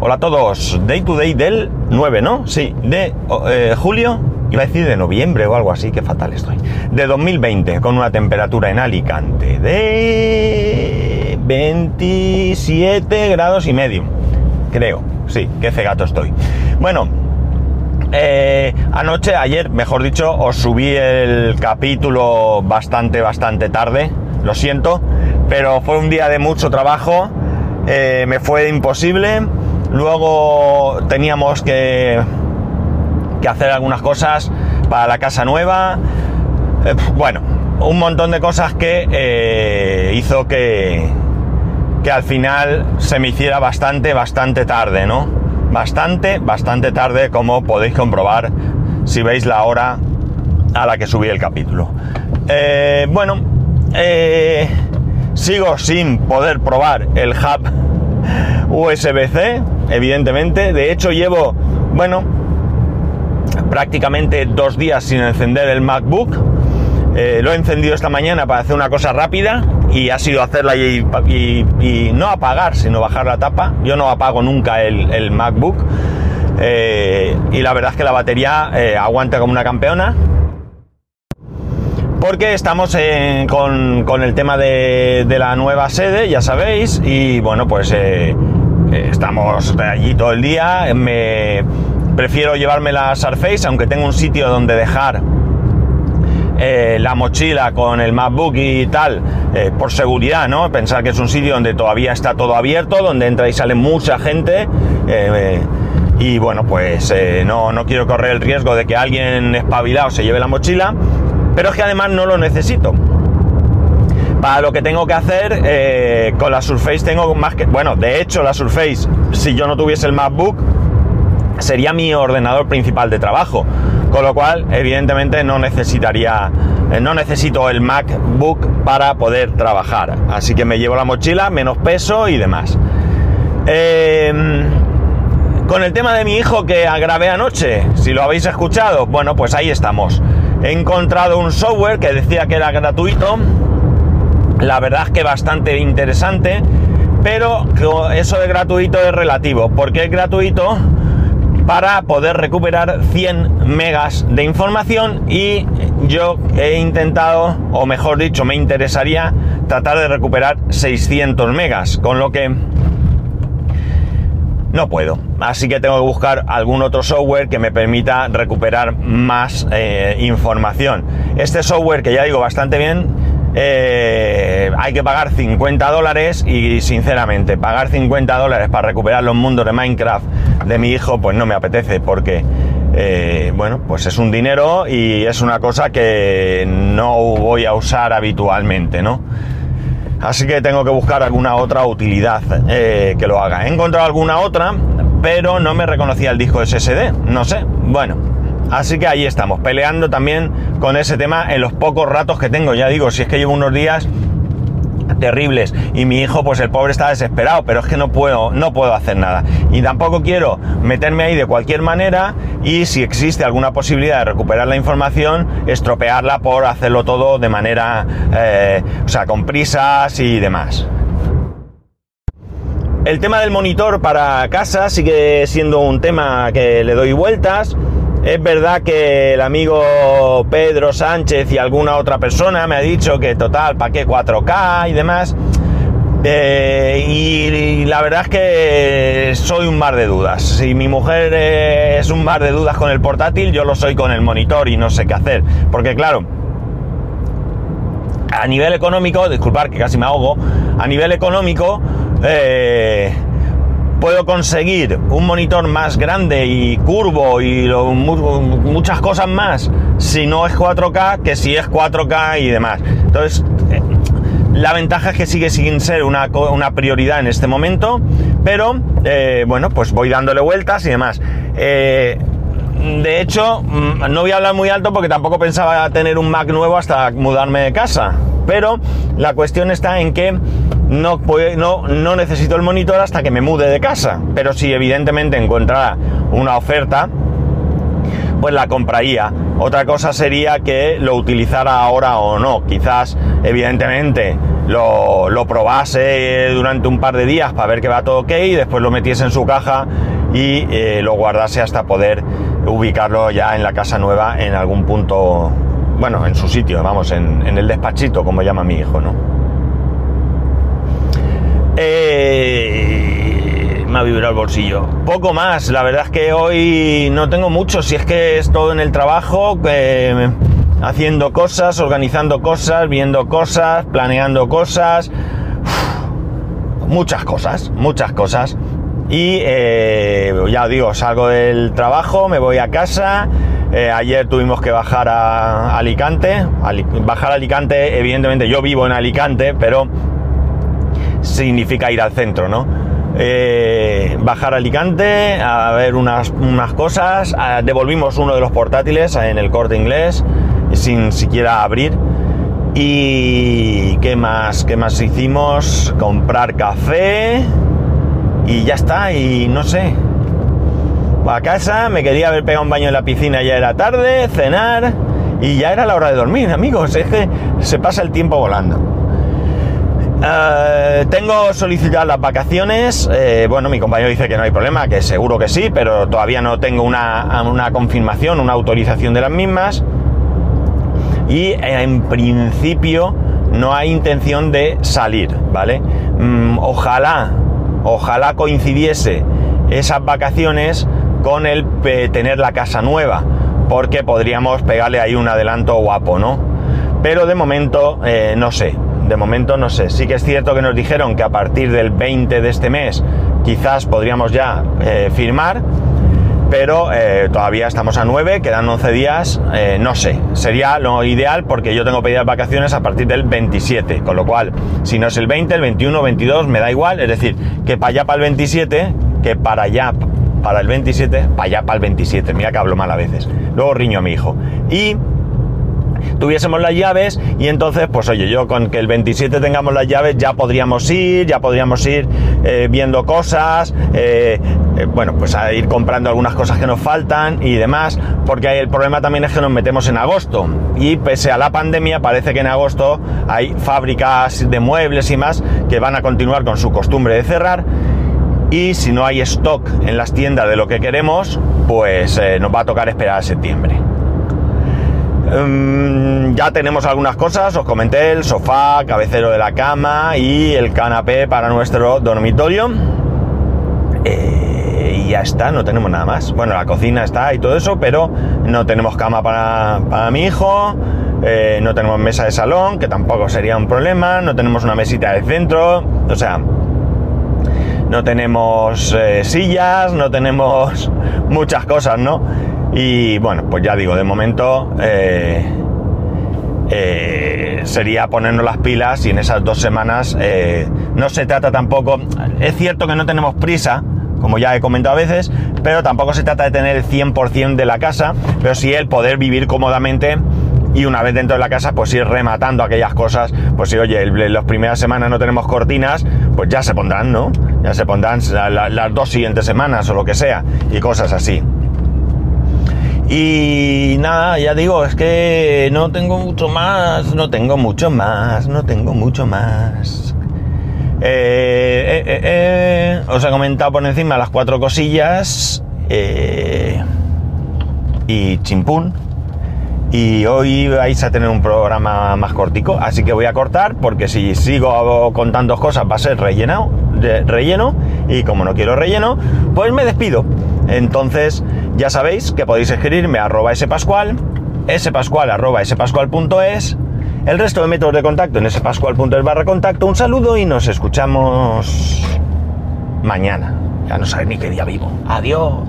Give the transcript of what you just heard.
Hola a todos, Day to Day del 9, ¿no? Sí, de eh, julio, iba a decir de noviembre o algo así, que fatal estoy. De 2020, con una temperatura en Alicante de 27 grados y medio. Creo, sí, qué cegato estoy. Bueno, eh, anoche, ayer, mejor dicho, os subí el capítulo bastante, bastante tarde. Lo siento, pero fue un día de mucho trabajo. eh, me fue imposible. Luego teníamos que, que hacer algunas cosas para la casa nueva. Eh, bueno, un montón de cosas que eh, hizo que, que al final se me hiciera bastante, bastante tarde, ¿no? Bastante, bastante tarde, como podéis comprobar si veis la hora a la que subí el capítulo. Eh, bueno, sigo sin poder probar el hub USB-C, evidentemente. De hecho, llevo, bueno, prácticamente dos días sin encender el MacBook. Eh, lo he encendido esta mañana para hacer una cosa rápida y ha sido hacerla y, no apagar, sino bajar la tapa. Yo no apago nunca el, MacBook. Eh, y la verdad es que la batería eh, aguanta como una campeona. Porque estamos con, con el tema de, de la nueva sede, ya sabéis, y bueno, pues eh, estamos allí todo el día. Me prefiero llevarme la Surface, aunque tengo un sitio donde dejar eh, la mochila con el MacBook y tal, eh, por seguridad, ¿no? Pensar que es un sitio donde todavía está todo abierto, donde entra y sale mucha gente. y bueno, pues no, no quiero correr el riesgo de que alguien espabilado se lleve la mochila, pero es que además no lo necesito. Para lo que tengo que hacer eh, con la Surface tengo más que... Bueno, de hecho la Surface, si yo no tuviese el MacBook, sería mi ordenador principal de trabajo. Con lo cual, evidentemente, no necesitaría, eh, no necesito el MacBook para poder trabajar. Así que me llevo la mochila, menos peso y demás. Eh, con el tema de mi hijo que grabé anoche, si lo habéis escuchado, bueno, pues ahí estamos. He encontrado un software que decía que era gratuito. La verdad es que bastante interesante. Pero eso de gratuito es relativo. porque es gratuito? para poder recuperar 100 megas de información y yo he intentado, o mejor dicho, me interesaría tratar de recuperar 600 megas, con lo que no puedo. Así que tengo que buscar algún otro software que me permita recuperar más eh, información. Este software, que ya digo bastante bien, eh, hay que pagar 50 dólares y sinceramente pagar 50 dólares para recuperar los mundos de Minecraft de mi hijo pues no me apetece porque eh, bueno pues es un dinero y es una cosa que no voy a usar habitualmente no así que tengo que buscar alguna otra utilidad eh, que lo haga. He encontrado alguna otra pero no me reconocía el disco SSD no sé. Bueno Así que ahí estamos, peleando también con ese tema en los pocos ratos que tengo. Ya digo, si es que llevo unos días terribles y mi hijo, pues el pobre está desesperado, pero es que no puedo, no puedo hacer nada. Y tampoco quiero meterme ahí de cualquier manera y si existe alguna posibilidad de recuperar la información, estropearla por hacerlo todo de manera, eh, o sea, con prisas y demás. El tema del monitor para casa sigue siendo un tema que le doy vueltas. Es verdad que el amigo Pedro Sánchez y alguna otra persona me ha dicho que total, ¿para qué 4K y demás? Eh, y, la verdad es que soy un mar de dudas. Si mi mujer es un mar de dudas con el portátil, yo lo soy con el monitor y no sé qué hacer. Porque claro, a nivel económico, disculpar que casi me ahogo, a nivel económico... Eh, puedo conseguir un monitor más grande y curvo y muchas cosas más si no es 4K que si es 4K y demás. Entonces, eh, la ventaja es que sigue sin ser una, una prioridad en este momento, pero eh, bueno, pues voy dándole vueltas y demás. Eh, de hecho, no voy a hablar muy alto porque tampoco pensaba tener un Mac nuevo hasta mudarme de casa. Pero la cuestión está en que no, no, necesito el monitor hasta que me mude de casa. Pero si evidentemente encontrara una oferta, pues la compraría. Otra cosa sería que lo utilizara ahora o no. Quizás, evidentemente, lo, lo probase durante un par de días para ver que va todo ok, y después lo metiese en su caja y eh, lo guardase hasta poder ubicarlo ya en la casa nueva en algún punto, bueno, en su sitio, vamos, en, el despachito, como llama mi hijo, ¿no? Eh, me ha vibrado el bolsillo. Poco más, la verdad es que hoy no tengo mucho, si es que es todo en el trabajo, eh, haciendo cosas, organizando cosas, viendo cosas, planeando cosas, muchas cosas, muchas cosas. Y eh, ya digo, salgo del trabajo, me voy a casa. Eh, ayer tuvimos que bajar a Alicante. bajar a Alicante, evidentemente yo vivo en Alicante, pero significa ir al centro, ¿no? Eh, bajar a Alicante a ver unas, unas cosas. devolvimos uno de los portátiles en el corte inglés sin siquiera abrir. ¿Y qué más? ¿Qué más hicimos? Comprar café y ya está, y no sé. A casa, me quería haber pegado un baño en la piscina, ya era tarde, cenar y ya era la hora de dormir, amigos. Es que se pasa el tiempo volando. Eh, tengo solicitadas las vacaciones. Eh, bueno, mi compañero dice que no hay problema, que seguro que sí, pero todavía no tengo una, una confirmación, una autorización de las mismas. Y en principio no hay intención de salir, ¿vale? Mm, ojalá ojalá coincidiese esas vacaciones con el tener la casa nueva, porque podríamos pegarle ahí un adelanto guapo, ¿no? Pero de momento eh, no sé, de momento no sé. Sí que es cierto que nos dijeron que a partir del 20 de este mes quizás podríamos ya eh, firmar pero eh, todavía estamos a 9, quedan 11 días, eh, no sé, sería lo ideal porque yo tengo pedidas vacaciones a partir del 27, con lo cual, si no es el 20, el 21, 22, me da igual, es decir, que para allá para el 27, que para allá para el 27, para allá para el 27, mira que hablo mal a veces, luego riño a mi hijo, y tuviésemos las llaves y entonces, pues oye, yo con que el 27 tengamos las llaves ya podríamos ir, ya podríamos ir eh, viendo cosas, eh, eh, bueno, pues a ir comprando algunas cosas que nos faltan y demás, porque el problema también es que nos metemos en agosto. Y pese a la pandemia parece que en agosto hay fábricas de muebles y más que van a continuar con su costumbre de cerrar y si no hay stock en las tiendas de lo que queremos, pues nos va a tocar esperar a septiembre. Em, ya tenemos algunas cosas, os comenté el sofá, cabecero de la cama y el canapé para nuestro dormitorio. Eh, y ya está, no tenemos nada más. Bueno, la cocina está y todo eso, pero no tenemos cama para, mi hijo, eh, no tenemos mesa de salón, que tampoco sería un problema, no tenemos una mesita de centro, o sea, no tenemos eh, sillas, no tenemos muchas cosas, ¿no? Y bueno, pues ya digo, de momento eh, eh, sería ponernos las pilas y en esas dos semanas no se trata tampoco, es cierto que no tenemos prisa, como ya he comentado a veces, pero tampoco se trata de tener el 100% de la casa, pero sí el poder vivir cómodamente y una vez dentro de la casa pues ir rematando aquellas cosas, pues si oye, las primeras semanas no tenemos cortinas, pues ya se pondrán, ¿no? Ya se pondrán las dos siguientes semanas o lo que sea, y cosas así. Y nada, ya digo, es que no tengo mucho más, no tengo mucho más, no tengo mucho más. Eh, eh, eh, os he comentado por encima las cuatro cosillas y chimpún. Y hoy vais a tener un programa más cortico, así que voy a cortar porque si sigo contando cosas va a ser rellenado, relleno y como no quiero relleno, pues me despido. Entonces, ya sabéis que podéis escribirme a arroba spascual, spascual arroba spascual.es, el resto de métodos de contacto en spascual.es barra contacto. Un saludo y nos escuchamos mañana. Ya no sabéis ni qué día vivo. Adiós.